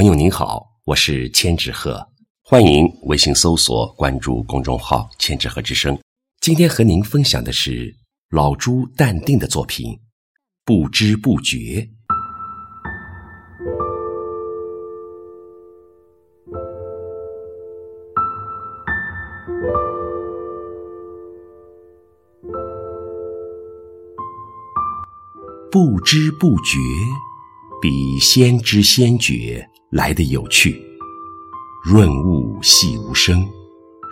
朋友您好，我是千纸鹤，欢迎微信搜索关注公众号“千纸鹤之声”。今天和您分享的是老朱淡定的作品《不知不觉》。不知不觉，比先知先觉来的有趣。润物细无声，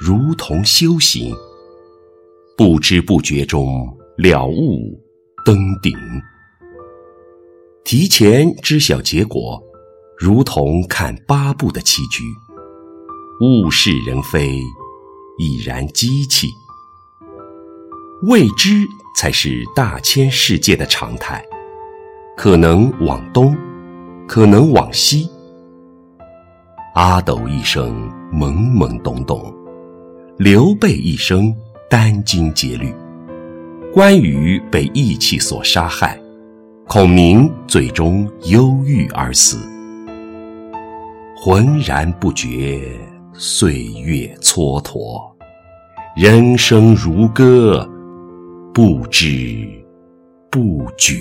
如同修行。不知不觉中了悟登顶。提前知晓结果，如同看八部的棋局。物是人非，已然机器。未知才是大千世界的常态，可能往东，可能往西。阿斗一生懵懵懂懂，刘备一生殚精竭虑，关羽被义气所杀害，孔明最终忧郁而死。浑然不觉岁月蹉跎，人生如歌。不知不觉。